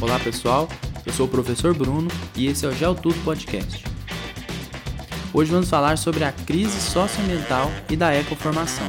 Olá pessoal, eu sou o professor Bruno e esse é o GeoTudo Podcast. Hoje vamos falar sobre a crise socioambiental e da ecoformação.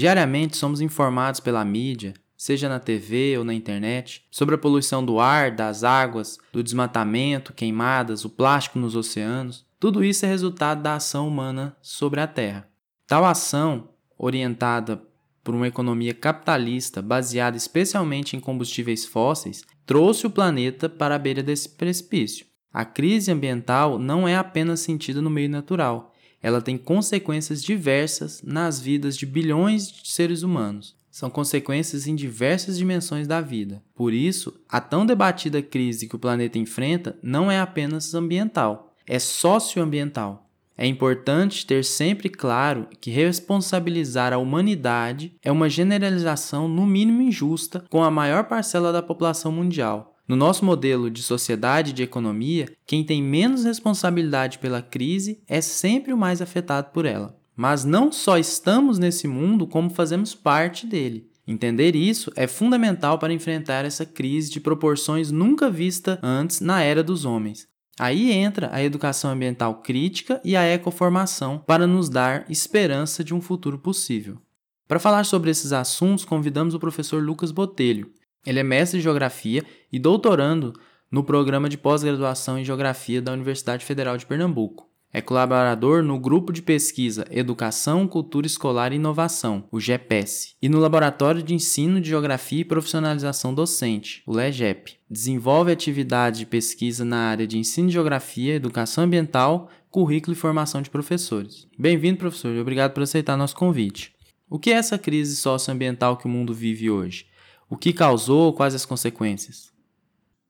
Diariamente somos informados pela mídia, seja na TV ou na internet, sobre a poluição do ar, das águas, do desmatamento, queimadas, o plástico nos oceanos. Tudo isso é resultado da ação humana sobre a Terra. Tal ação, orientada por uma economia capitalista baseada especialmente em combustíveis fósseis, trouxe o planeta para a beira desse precipício. A crise ambiental não é apenas sentida no meio natural, ela tem consequências diversas nas vidas de bilhões de seres humanos. São consequências em diversas dimensões da vida. Por isso, a tão debatida crise que o planeta enfrenta não é apenas ambiental, é socioambiental. É importante ter sempre claro que responsabilizar a humanidade é uma generalização no mínimo injusta com a maior parcela da população mundial, no nosso modelo de sociedade e de economia, quem tem menos responsabilidade pela crise é sempre o mais afetado por ela. Mas não só estamos nesse mundo, como fazemos parte dele. Entender isso é fundamental para enfrentar essa crise de proporções nunca vista antes na era dos homens. Aí entra a educação ambiental crítica e a ecoformação para nos dar esperança de um futuro possível. Para falar sobre esses assuntos, convidamos o professor Lucas Botelho, ele é mestre em Geografia e doutorando no programa de pós-graduação em Geografia da Universidade Federal de Pernambuco. É colaborador no grupo de pesquisa Educação, Cultura Escolar e Inovação, o GEPES, e no Laboratório de Ensino de Geografia e Profissionalização Docente, o LEGEP. Desenvolve atividades de pesquisa na área de ensino de geografia, educação ambiental, currículo e formação de professores. Bem-vindo, professor, e obrigado por aceitar nosso convite. O que é essa crise socioambiental que o mundo vive hoje? O que causou, quais as consequências?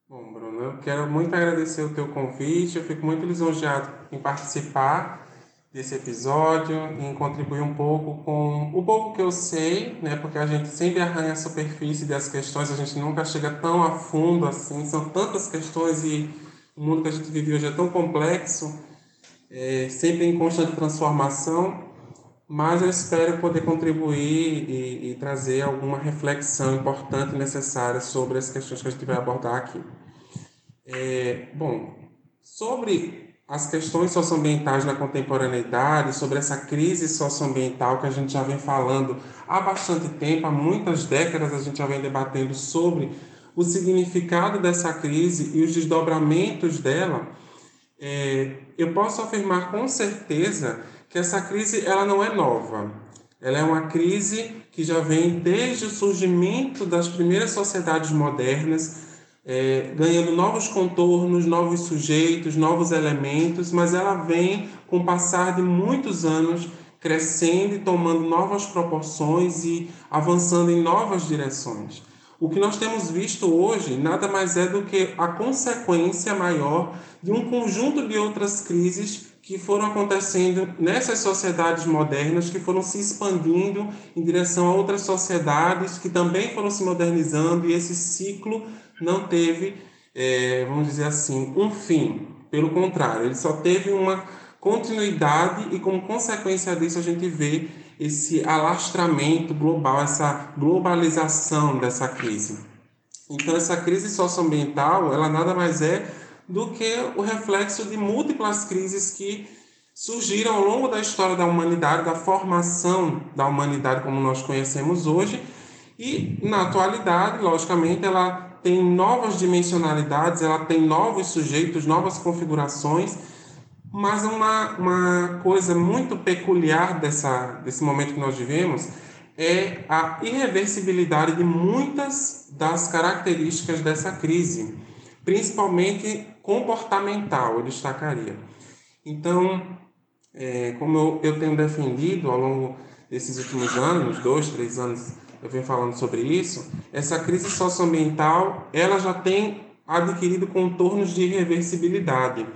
Bom, Bruno, eu quero muito agradecer o teu convite. Eu fico muito lisonjeado em participar desse episódio, em contribuir um pouco com o pouco que eu sei, né? Porque a gente sempre arranha a superfície das questões, a gente nunca chega tão a fundo assim. São tantas questões e o mundo que a gente vive hoje é tão complexo, é, sempre em constante transformação mas eu espero poder contribuir e, e, trazer alguma reflexão importante e necessária sobre as questões que a gente vai abordar aqui. É, bom, sobre as questões socioambientais na contemporaneidade, sobre essa crise socioambiental que a gente já vem falando há bastante tempo, há muitas décadas a gente já vem debatendo sobre o significado dessa crise e os desdobramentos dela, é, eu posso afirmar com certeza que essa crise ela não é nova. Ela é uma crise que já vem desde o surgimento das primeiras sociedades modernas, é, ganhando novos contornos, novos sujeitos, novos elementos, mas ela vem, com o passar de muitos anos, crescendo e tomando novas proporções e avançando em novas direções. O que nós temos visto hoje nada mais é do que a consequência maior de um conjunto de outras crises que foram acontecendo nessas sociedades modernas, que foram se expandindo em direção a outras sociedades que também foram se modernizando, e esse ciclo não teve, é, vamos dizer assim, um fim. Pelo contrário, ele só teve uma continuidade, e como consequência disso, a gente vê esse alastramento global, essa globalização dessa crise. Então, essa crise socioambiental, ela nada mais é do que o reflexo de múltiplas crises que surgiram ao longo da história da humanidade, da formação da humanidade como nós conhecemos hoje, e na atualidade, logicamente, ela tem novas dimensionalidades, ela tem novos sujeitos, novas configurações, mas uma, uma coisa muito peculiar dessa, desse momento que nós vivemos é a irreversibilidade de muitas das características dessa crise, principalmente comportamental, eu destacaria. Então, é, como eu, eu tenho defendido ao longo desses últimos anos, dois, três anos, eu venho falando sobre isso, essa crise socioambiental, ela já tem adquirido contornos de irreversibilidade,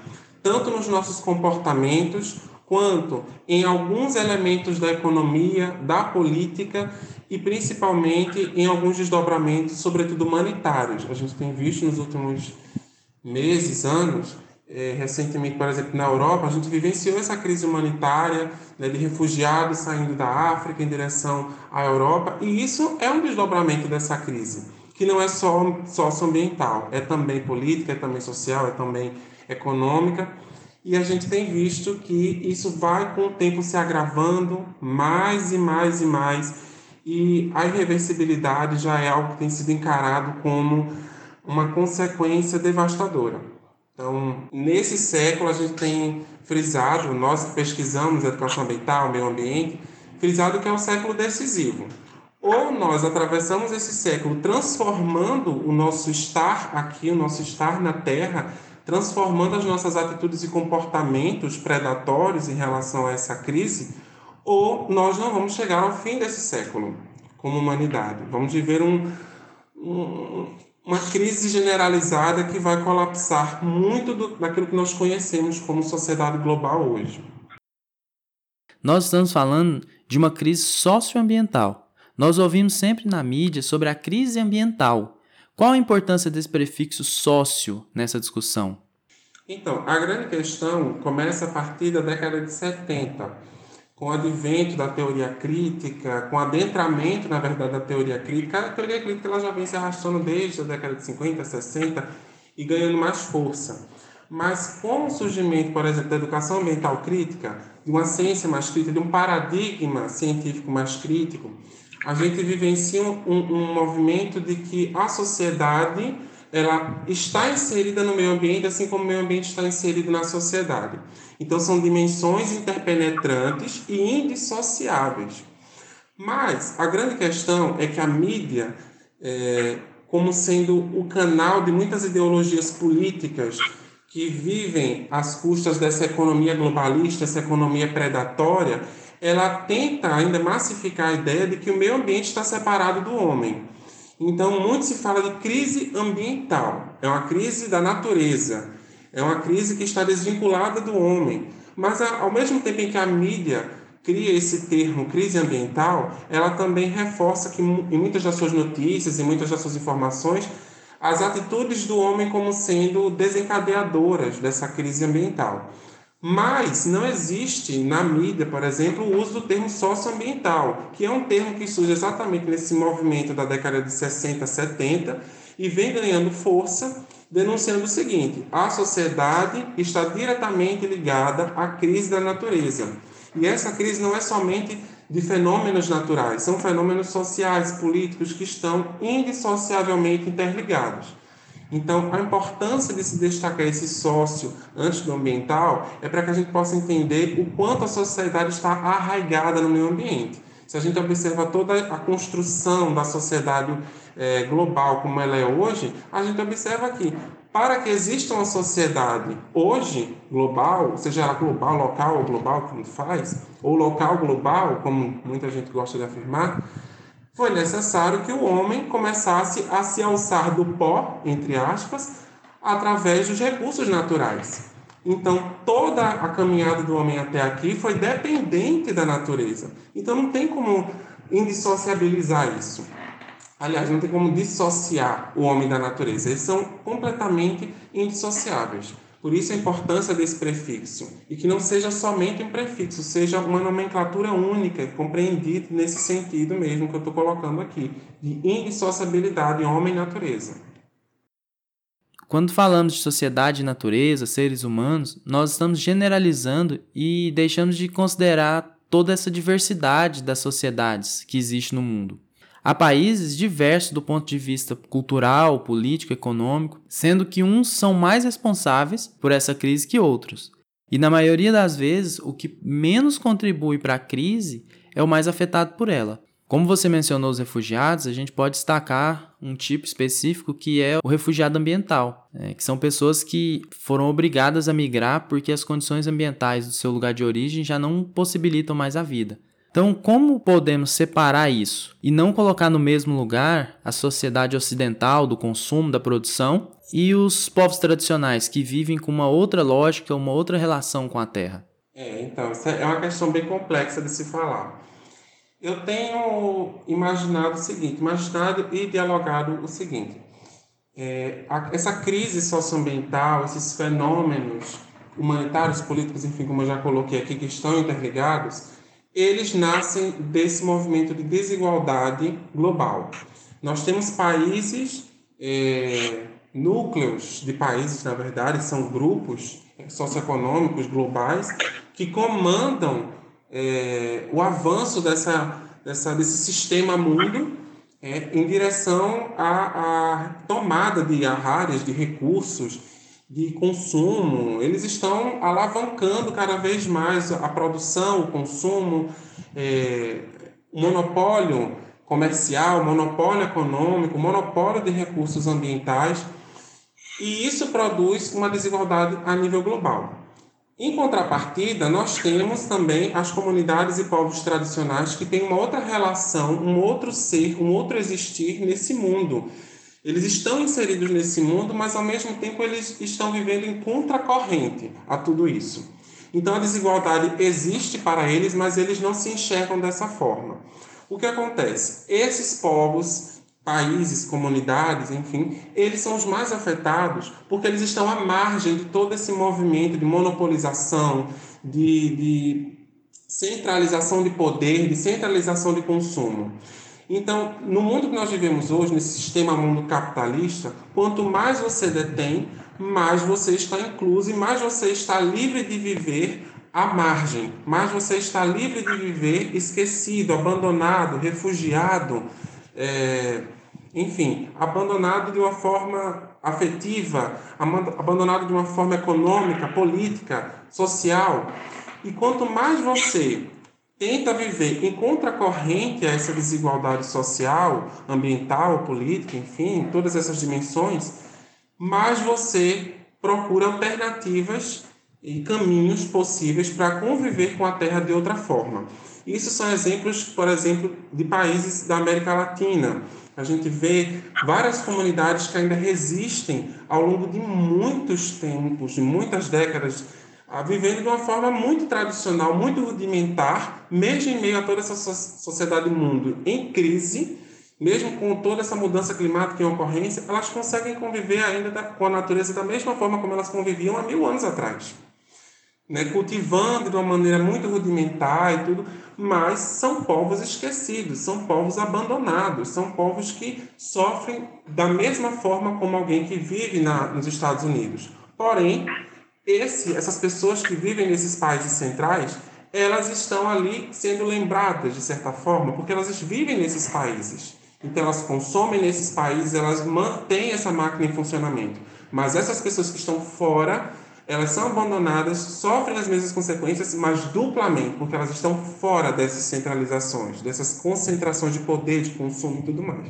tanto nos nossos comportamentos, quanto em alguns elementos da economia, da política e principalmente em alguns desdobramentos, sobretudo humanitários. A gente tem visto nos últimos meses, anos, é, recentemente, por exemplo, na Europa, a gente vivenciou essa crise humanitária né, de refugiados saindo da África em direção à Europa, e isso é um desdobramento dessa crise, que não é só socioambiental, é também política, é também social, é também econômica, e a gente tem visto que isso vai com o tempo se agravando mais e mais e mais, e a irreversibilidade já é algo que tem sido encarado como uma consequência devastadora. Então, nesse século, a gente tem frisado, nós pesquisamos educação ambiental, meio ambiente, frisado que é um século decisivo. Ou nós atravessamos esse século transformando o nosso estar aqui, o nosso estar na Terra, transformando as nossas atitudes e comportamentos predatórios em relação a essa crise, ou nós não vamos chegar ao fim desse século como humanidade. Vamos viver um, um, uma crise generalizada que vai colapsar muito do, daquilo que nós conhecemos como sociedade global hoje. Nós estamos falando de uma crise socioambiental. Nós ouvimos sempre na mídia sobre a crise ambiental. Qual a importância desse prefixo sócio nessa discussão? Então, a grande questão começa a partir da década de 70 com o advento da teoria crítica, com o adentramento, na verdade, da teoria crítica, a teoria crítica ela já vem se arrastando desde a década de 50, 60 e ganhando mais força. Mas com o surgimento, por exemplo, da educação ambiental crítica, de uma ciência mais crítica, de um paradigma científico mais crítico, a gente vivencia um, um movimento de que a sociedade ela está inserida no meio ambiente, assim como o meio ambiente está inserido na sociedade. Então, são dimensões interpenetrantes e indissociáveis. Mas a grande questão é que a mídia, é, como sendo o canal de muitas ideologias políticas que vivem às custas dessa economia globalista, essa economia predatória, ela tenta ainda massificar a ideia de que o meio ambiente está separado do homem. Então, muito se fala de crise ambiental, é uma crise da natureza, é uma crise que está desvinculada do homem. Mas, ao mesmo tempo em que a mídia cria esse termo crise ambiental, ela também reforça que, em muitas das suas notícias, em muitas das suas informações, as atitudes do homem como sendo desencadeadoras dessa crise ambiental. Mas não existe na mídia, por exemplo, o uso do termo socioambiental, que é um termo que surge exatamente nesse movimento da década de 60, 70 e vem ganhando força, denunciando o seguinte: a sociedade está diretamente ligada à crise da natureza. E essa crise não é somente de fenômenos naturais, são fenômenos sociais, políticos que estão indissociavelmente interligados. Então, a importância de se destacar esse sócio ambiental é para que a gente possa entender o quanto a sociedade está arraigada no meio ambiente. Se a gente observa toda a construção da sociedade é, global como ela é hoje, a gente observa que para que exista uma sociedade hoje global, seja ela global, local ou global, como faz, ou local global, como muita gente gosta de afirmar, foi necessário que o homem começasse a se alçar do pó, entre aspas, através dos recursos naturais. Então, toda a caminhada do homem até aqui foi dependente da natureza. Então, não tem como indissociabilizar isso. Aliás, não tem como dissociar o homem da natureza. Eles são completamente indissociáveis. Por isso a importância desse prefixo. E que não seja somente um prefixo, seja uma nomenclatura única, compreendida nesse sentido mesmo que eu estou colocando aqui, de indissociabilidade homem e natureza. Quando falamos de sociedade e natureza, seres humanos, nós estamos generalizando e deixamos de considerar toda essa diversidade das sociedades que existe no mundo. Há países diversos do ponto de vista cultural, político, econômico, sendo que uns são mais responsáveis por essa crise que outros. E na maioria das vezes, o que menos contribui para a crise é o mais afetado por ela. Como você mencionou os refugiados, a gente pode destacar um tipo específico que é o refugiado ambiental, né? que são pessoas que foram obrigadas a migrar porque as condições ambientais do seu lugar de origem já não possibilitam mais a vida. Então, como podemos separar isso e não colocar no mesmo lugar a sociedade ocidental do consumo, da produção e os povos tradicionais que vivem com uma outra lógica, uma outra relação com a terra? É, então, é uma questão bem complexa de se falar. Eu tenho imaginado o seguinte, imaginado e dialogado o seguinte. É, a, essa crise socioambiental, esses fenômenos humanitários, políticos, enfim, como eu já coloquei aqui, que estão interligados, eles nascem desse movimento de desigualdade global. Nós temos países, é, núcleos de países, na verdade, são grupos socioeconômicos globais que comandam é, o avanço dessa, dessa, desse sistema mundo é, em direção à, à tomada de áreas de recursos de consumo, eles estão alavancando cada vez mais a produção, o consumo, é, o monopólio comercial, o monopólio econômico, o monopólio de recursos ambientais, e isso produz uma desigualdade a nível global. Em contrapartida, nós temos também as comunidades e povos tradicionais que têm uma outra relação, um outro ser, um outro existir nesse mundo eles estão inseridos nesse mundo, mas ao mesmo tempo eles estão vivendo em contracorrente a tudo isso. Então a desigualdade existe para eles, mas eles não se enxergam dessa forma. O que acontece? Esses povos, países, comunidades, enfim, eles são os mais afetados porque eles estão à margem de todo esse movimento de monopolização, de, de centralização de poder, de centralização de consumo. Então, no mundo que nós vivemos hoje, nesse sistema mundo capitalista, quanto mais você detém, mais você está incluso e mais você está livre de viver à margem, mais você está livre de viver esquecido, abandonado, refugiado, é, enfim, abandonado de uma forma afetiva, abandonado de uma forma econômica, política, social. E quanto mais você tenta viver em contracorrente a essa desigualdade social, ambiental, política, enfim, todas essas dimensões, mais você procura alternativas e caminhos possíveis para conviver com a Terra de outra forma. Isso são exemplos, por exemplo, de países da América Latina. A gente vê várias comunidades que ainda resistem ao longo de muitos tempos, de muitas décadas, vivendo de uma forma muito tradicional, muito rudimentar, mesmo em meio a toda essa sociedade mundo em crise, mesmo com toda essa mudança climática em ocorrência, elas conseguem conviver ainda com a natureza da mesma forma como elas conviviam há mil anos atrás. Né? Cultivando de uma maneira muito rudimentar e tudo, mas são povos esquecidos, são povos abandonados, são povos que sofrem da mesma forma como alguém que vive na, nos Estados Unidos. Porém, esse, essas pessoas que vivem nesses países centrais, elas estão ali sendo lembradas de certa forma, porque elas vivem nesses países. Então elas consomem nesses países, elas mantêm essa máquina em funcionamento. Mas essas pessoas que estão fora, elas são abandonadas, sofrem as mesmas consequências, mas duplamente, porque elas estão fora dessas centralizações, dessas concentrações de poder, de consumo e tudo mais.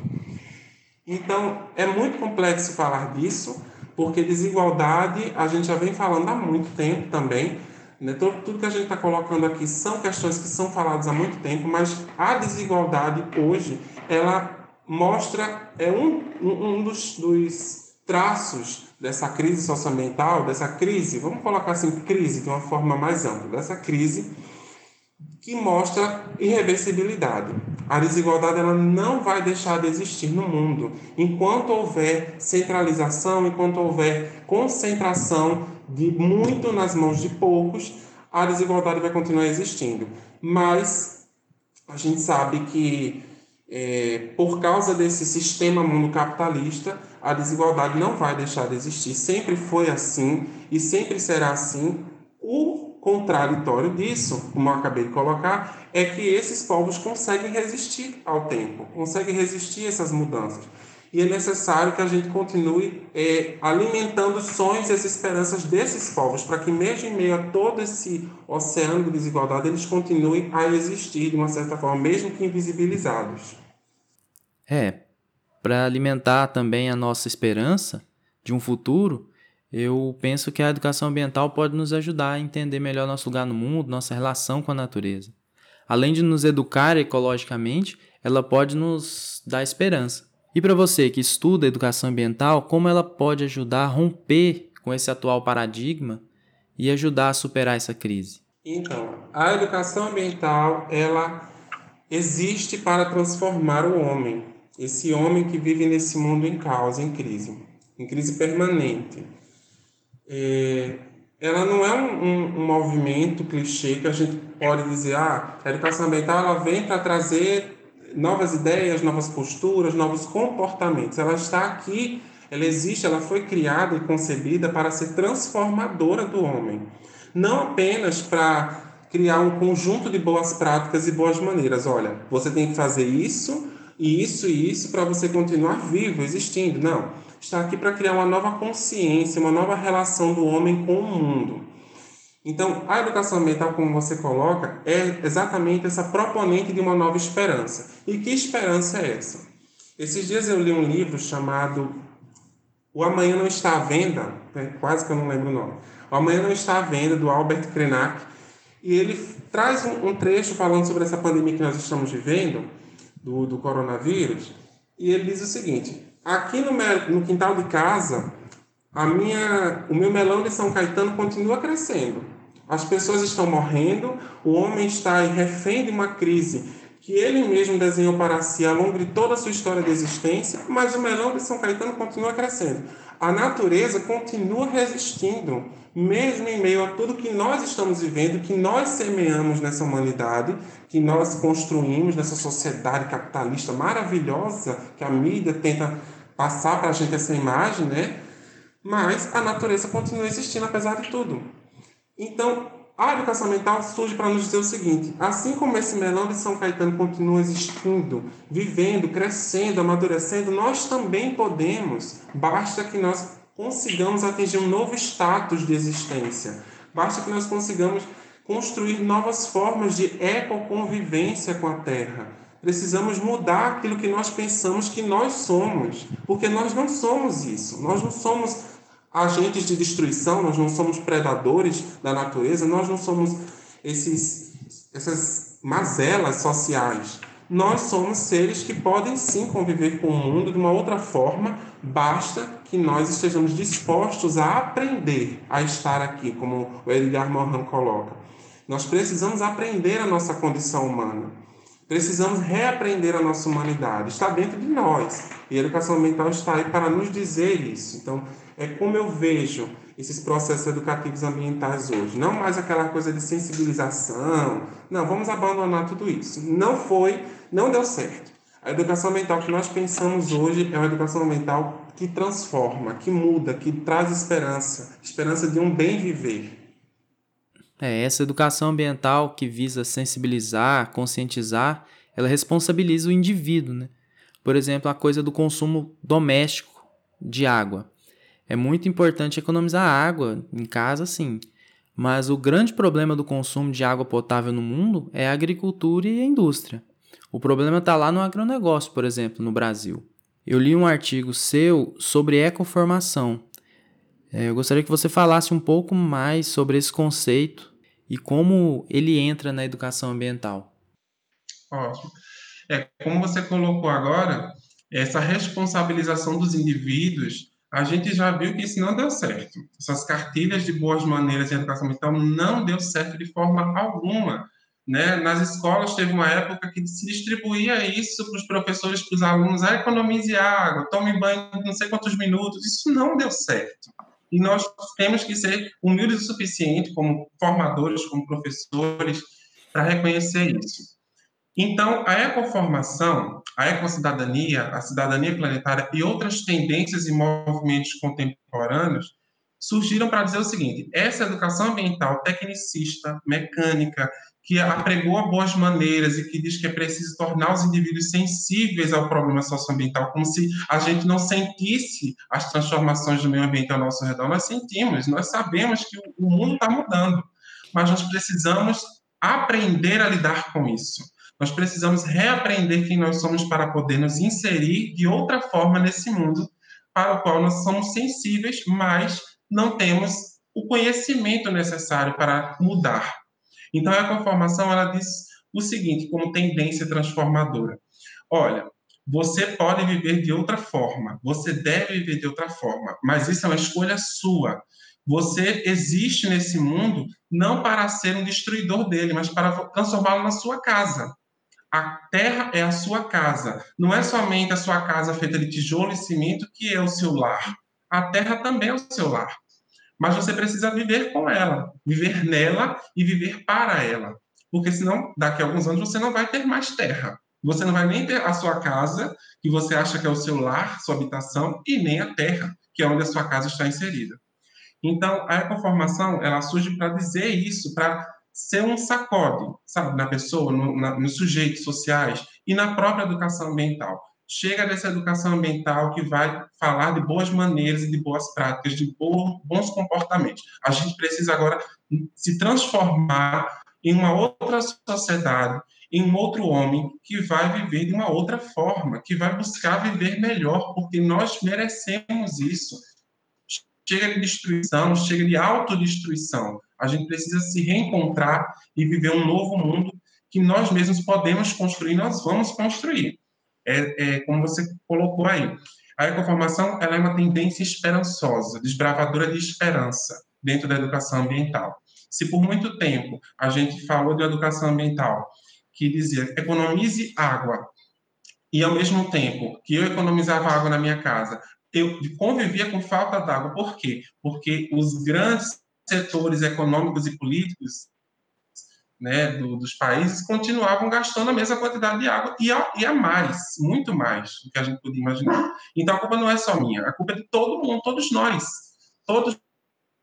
Então, é muito complexo falar disso, porque desigualdade a gente já vem falando há muito tempo também. Né? Tudo, tudo que a gente está colocando aqui são questões que são faladas há muito tempo, mas a desigualdade hoje ela mostra é um, um dos, dos traços dessa crise socioambiental, dessa crise, vamos colocar assim, crise de uma forma mais ampla, dessa crise que mostra irreversibilidade. A desigualdade ela não vai deixar de existir no mundo enquanto houver centralização, enquanto houver concentração de muito nas mãos de poucos, a desigualdade vai continuar existindo. Mas a gente sabe que é, por causa desse sistema mundo capitalista, a desigualdade não vai deixar de existir. Sempre foi assim e sempre será assim. O contraditório disso, como eu acabei de colocar, é que esses povos conseguem resistir ao tempo, conseguem resistir a essas mudanças. E é necessário que a gente continue é, alimentando os sonhos e as esperanças desses povos, para que, mesmo em meio a todo esse oceano de desigualdade, eles continuem a existir de uma certa forma, mesmo que invisibilizados. É, para alimentar também a nossa esperança de um futuro, eu penso que a educação ambiental pode nos ajudar a entender melhor nosso lugar no mundo, nossa relação com a natureza. Além de nos educar ecologicamente, ela pode nos dar esperança. E para você que estuda educação ambiental, como ela pode ajudar a romper com esse atual paradigma e ajudar a superar essa crise? Então, a educação ambiental, ela existe para transformar o homem, esse homem que vive nesse mundo em causa, em crise, em crise permanente. É, ela não é um, um, um, movimento clichê que a gente pode dizer, ah, a educação ambiental ela vem para trazer novas ideias, novas posturas, novos comportamentos. Ela está aqui, ela existe, ela foi criada e concebida para ser transformadora do homem. Não apenas para criar um conjunto de boas práticas e boas maneiras. Olha, você tem que fazer isso, e isso e isso para você continuar vivo, existindo. Não. Está aqui para criar uma nova consciência, uma nova relação do homem com o mundo. Então, a educação ambiental, como você coloca, é exatamente essa proponente de uma nova esperança. E que esperança é essa? Esses dias eu li um livro chamado O Amanhã Não Está à Venda, né? quase que eu não lembro o nome. O Amanhã Não Está à Venda, do Albert Krenak, e ele traz um, trecho falando sobre essa pandemia que nós estamos vivendo, do, do coronavírus, e ele diz o seguinte: aqui no, no quintal de casa, a minha, o meu melão de São Caetano continua crescendo. As pessoas estão morrendo, o homem está refém de uma crise que ele mesmo desenhou para si ao longo de toda a sua história de existência, mas o melão de São Caetano continua crescendo. A natureza continua resistindo, mesmo em meio a tudo que nós estamos vivendo, que nós semeamos nessa humanidade, que nós construímos nessa sociedade capitalista maravilhosa que a mídia tenta passar para a gente essa imagem, né? Mas a natureza continua existindo apesar de tudo. Então, a educação ambiental surge para nos dizer o seguinte: assim como esse melão de São Caetano continua existindo, vivendo, crescendo, amadurecendo, nós também podemos, basta que nós consigamos atingir um novo status de existência, basta que nós consigamos construir novas formas de ecoconvivência com a Terra. Precisamos mudar aquilo que nós pensamos que nós somos, porque nós não somos isso, nós não somos agentes de destruição, nós não somos predadores da natureza, nós não somos esses, essas mazelas sociais. Nós somos seres que podem sim conviver com o mundo de uma outra forma, basta que nós estejamos dispostos a aprender a estar aqui, como o Edgar Morin coloca. Nós precisamos aprender a nossa condição humana. Precisamos reaprender a nossa humanidade. Está dentro de nós. E a educação ambiental está aí para nos dizer isso. Então, é como eu vejo esses processos educativos ambientais hoje. Não mais aquela coisa de sensibilização. Não, vamos abandonar tudo isso. Não foi, não deu certo. A educação ambiental que nós pensamos hoje é uma educação ambiental que transforma, que muda, que traz esperança esperança de um bem viver. É, essa educação ambiental que visa sensibilizar, conscientizar, ela responsabiliza o indivíduo, né? Por exemplo, a coisa do consumo doméstico de água. É muito importante economizar água em casa, sim. Mas o grande problema do consumo de água potável no mundo é a agricultura e a indústria. O problema está lá no agronegócio, por exemplo, no Brasil. Eu li um artigo seu sobre ecoformação. É, eu gostaria que você falasse um pouco mais sobre esse conceito e como ele entra na educação ambiental. Ótimo. É, como você colocou agora, essa responsabilização dos indivíduos a gente já viu que isso não deu certo. Essas cartilhas de boas maneiras em educação ambiental não deu certo de forma alguma. Né? Nas escolas teve uma época que se distribuía isso para os professores, para os alunos, ah, economize água, tome banho não sei quantos minutos. Isso não deu certo. E nós temos que ser humildes o suficiente, como formadores, como professores, para reconhecer isso. Então, a ecoformação, a ecocidadania, a cidadania planetária e outras tendências e movimentos contemporâneos surgiram para dizer o seguinte: essa educação ambiental tecnicista, mecânica, que apregou boas maneiras e que diz que é preciso tornar os indivíduos sensíveis ao problema socioambiental, como se a gente não sentisse as transformações do meio ambiente ao nosso redor. Nós sentimos, nós sabemos que o mundo está mudando, mas nós precisamos aprender a lidar com isso. Nós precisamos reaprender quem nós somos para poder nos inserir de outra forma nesse mundo para o qual nós somos sensíveis, mas não temos o conhecimento necessário para mudar. Então, a conformação ela diz o seguinte, como tendência transformadora: olha, você pode viver de outra forma, você deve viver de outra forma, mas isso é uma escolha sua. Você existe nesse mundo não para ser um destruidor dele, mas para transformá-lo na sua casa. A terra é a sua casa. Não é somente a sua casa feita de tijolo e cimento que é o seu lar. A terra também é o seu lar. Mas você precisa viver com ela, viver nela e viver para ela. Porque senão, daqui a alguns anos, você não vai ter mais terra. Você não vai nem ter a sua casa, que você acha que é o seu lar, sua habitação, e nem a terra, que é onde a sua casa está inserida. Então, a ecoformação, ela surge para dizer isso, para ser um sacode, sabe, na pessoa, no, na, nos sujeitos sociais e na própria educação ambiental. Chega dessa educação ambiental que vai falar de boas maneiras e de boas práticas, de bons comportamentos. A gente precisa agora se transformar em uma outra sociedade, em um outro homem que vai viver de uma outra forma, que vai buscar viver melhor, porque nós merecemos isso chega de destruição, chega de autodestruição. A gente precisa se reencontrar e viver um novo mundo que nós mesmos podemos construir, nós vamos construir. É, é como você colocou aí. A ecoformação ela é uma tendência esperançosa, desbravadora de esperança dentro da educação ambiental. Se por muito tempo a gente falou de educação ambiental que dizia economize água, e ao mesmo tempo que eu economizava água na minha casa, eu convivia com falta d'água. Por quê? Porque os grandes setores econômicos e políticos né, do, dos países continuavam gastando a mesma quantidade de água e a, e a, mais, muito mais do que a gente podia imaginar. Então a culpa não é só minha, a culpa é de todo mundo, todos nós. Todos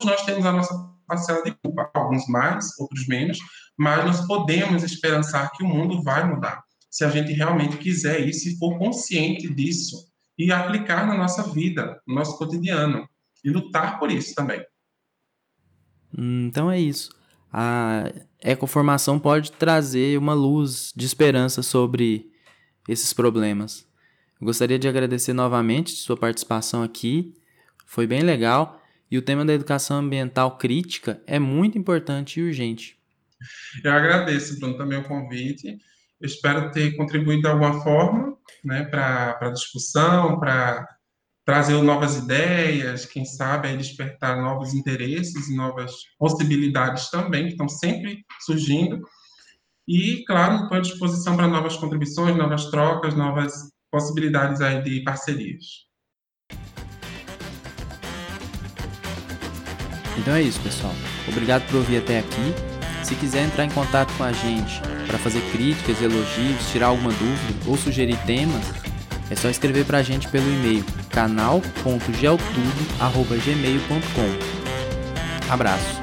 nós temos a nossa parcela de culpa, alguns mais, outros menos, mas nós podemos esperançar que o mundo vai mudar, se a gente realmente quiser isso e for consciente disso e aplicar na nossa vida, no nosso cotidiano, e lutar por isso também. Hum, então é isso. A ecoformação pode trazer uma luz de esperança sobre esses problemas. Eu gostaria de agradecer novamente sua participação aqui. Foi bem legal. E o tema da educação ambiental crítica é muito importante e urgente. Eu agradeço, Bruno, também o convite. Eu espero ter contribuído de alguma forma né, para a discussão, para trazer novas ideias, quem sabe aí despertar novos interesses e novas possibilidades também, que estão sempre surgindo. E, claro, estou à disposição para novas contribuições, novas trocas, novas possibilidades aí de parcerias. Então é isso, pessoal. Obrigado por ouvir até aqui. Se quiser entrar em contato com a gente para fazer críticas, elogios, tirar alguma dúvida ou sugerir temas, é só escrever para a gente pelo e-mail canal.geotudo.gmail.com Abraço!